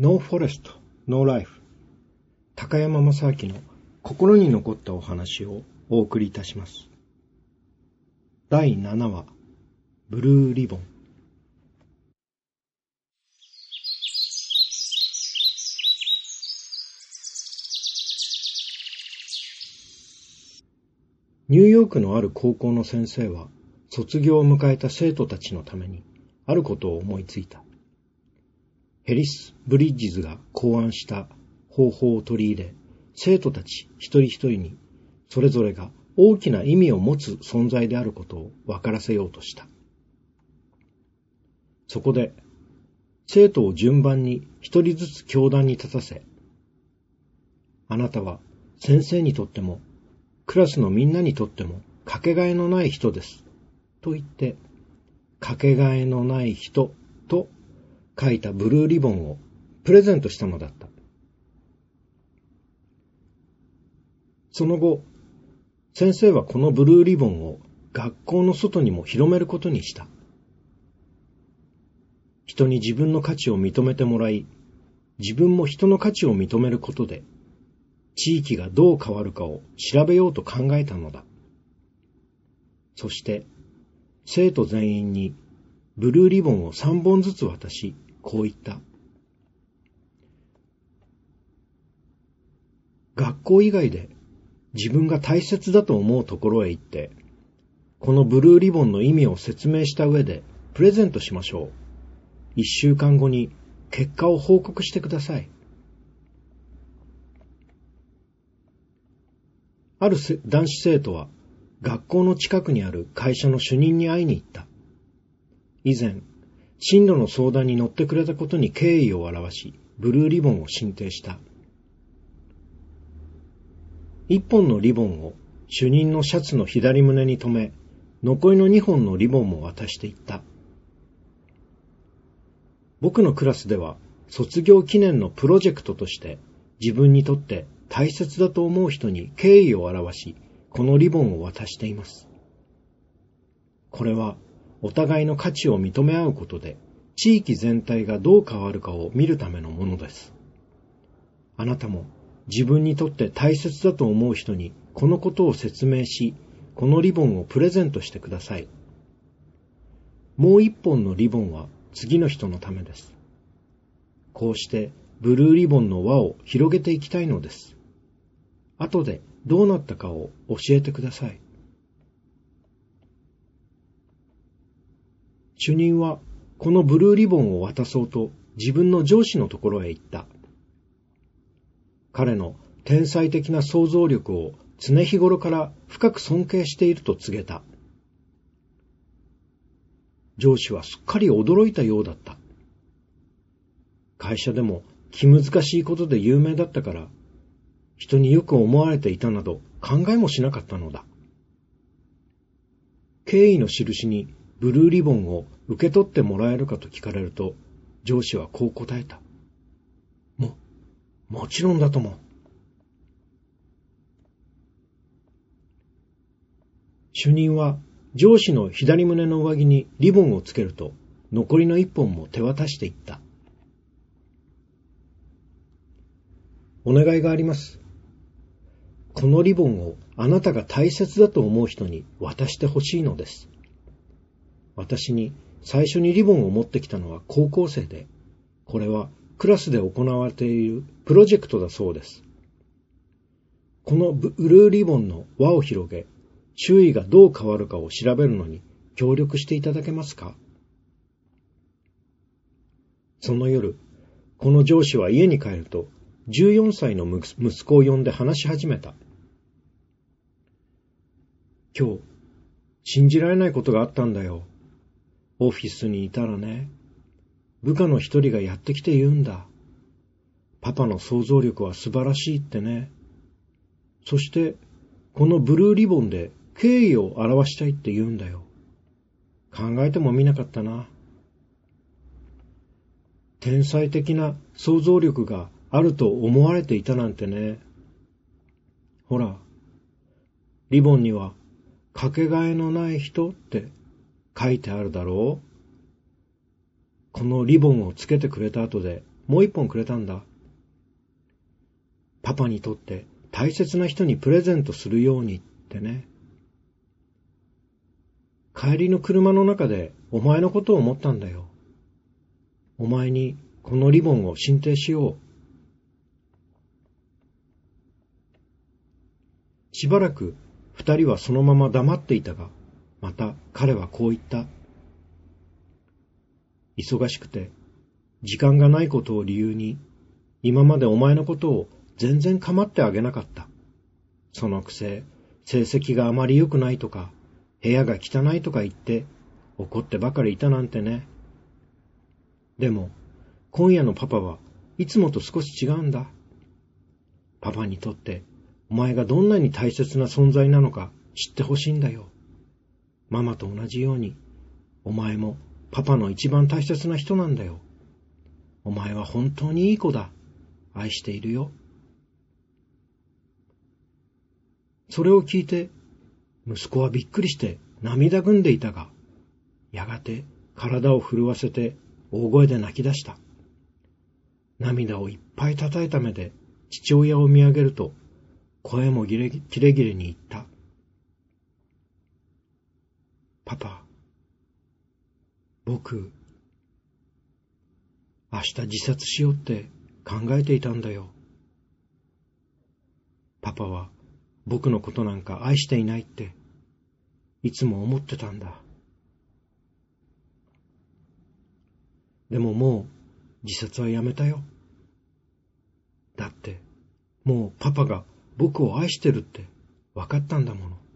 No Forest, No Life。高山正明の心に残ったお話をお送りいたします。第7話、ブルーリボン。ニューヨークのある高校の先生は、卒業を迎えた生徒たちのために、あることを思いついた。ヘリス・ブリッジズが考案した方法を取り入れ、生徒たち一人一人にそれぞれが大きな意味を持つ存在であることを分からせようとした。そこで、生徒を順番に一人ずつ教壇に立たせ、あなたは先生にとっても、クラスのみんなにとってもかけがえのない人です。と言って、かけがえのない人と書いたブルーリボンをプレゼントしたのだった。その後、先生はこのブルーリボンを学校の外にも広めることにした。人に自分の価値を認めてもらい、自分も人の価値を認めることで、地域がどう変わるかを調べようと考えたのだ。そして、生徒全員にブルーリボンを3本ずつ渡し、こう言った。学校以外で自分が大切だと思うところへ行って、このブルーリボンの意味を説明した上でプレゼントしましょう。一週間後に結果を報告してください。ある男子生徒は学校の近くにある会社の主任に会いに行った。以前、進路の相談に乗ってくれたことに敬意を表し、ブルーリボンを進呈した。一本のリボンを主任のシャツの左胸に留め、残りの二本のリボンも渡していった。僕のクラスでは卒業記念のプロジェクトとして自分にとって大切だと思う人に敬意を表し、このリボンを渡しています。これはお互いの価値を認め合うことで、地域全体がどう変わるかを見るためのものです。あなたも自分にとって大切だと思う人にこのことを説明し、このリボンをプレゼントしてください。もう一本のリボンは次の人のためです。こうしてブルーリボンの輪を広げていきたいのです。後でどうなったかを教えてください。主任はこのブルーリボンを渡そうと自分の上司のところへ行った。彼の天才的な想像力を常日頃から深く尊敬していると告げた。上司はすっかり驚いたようだった。会社でも気難しいことで有名だったから、人によく思われていたなど考えもしなかったのだ。敬意の印にブルーリボンを受け取ってもらえるかと聞かれると、上司はこう答えた。も、もちろんだとも。主任は上司の左胸の上着にリボンをつけると、残りの一本も手渡していった。お願いがあります。このリボンをあなたが大切だと思う人に渡してほしいのです。私に最初にリボンを持ってきたのは高校生で、これはクラスで行われているプロジェクトだそうです。このブルーリボンの輪を広げ、周囲がどう変わるかを調べるのに協力していただけますか？その夜、この上司は家に帰ると、14歳の息子を呼んで話し始めた。今日、信じられないことがあったんだよ。オフィスにいたらね、部下の一人がやってきて言うんだ。パパの想像力は素晴らしいってね。そして、このブルーリボンで敬意を表したいって言うんだよ。考えてもみなかったな。天才的な想像力があると思われていたなんてね。ほら、リボンにはかけがえのない人って書いてあるだろう？このリボンをつけてくれた後でもう一本くれたんだ。パパにとって大切な人にプレゼントするようにってね。帰りの車の中でお前のことを思ったんだよ。お前にこのリボンを進呈しよう。しばらく二人はそのまま黙っていたが、また彼はこう言った。忙しくて、時間がないことを理由に、今までお前のことを全然構ってあげなかった。そのくせ、成績があまり良くないとか、部屋が汚いとか言って、怒ってばかりいたなんてね。でも、今夜のパパはいつもと少し違うんだ。パパにとってお前がどんなに大切な存在なのか知ってほしいんだよ。ママと同じように、お前もパパの一番大切な人なんだよ。お前は本当にいい子だ。愛しているよ。それを聞いて、息子はびっくりして涙ぐんでいたが、やがて体を震わせて大声で泣き出した。涙をいっぱい叩いた目で父親を見上げると、声もギレギレに言った。パパ、僕、明日自殺しようって考えていたんだよ。パパは僕のことなんか愛していないっていつも思ってたんだ。でももう自殺はやめたよ。だって、もうパパが僕を愛してるって分かったんだもの。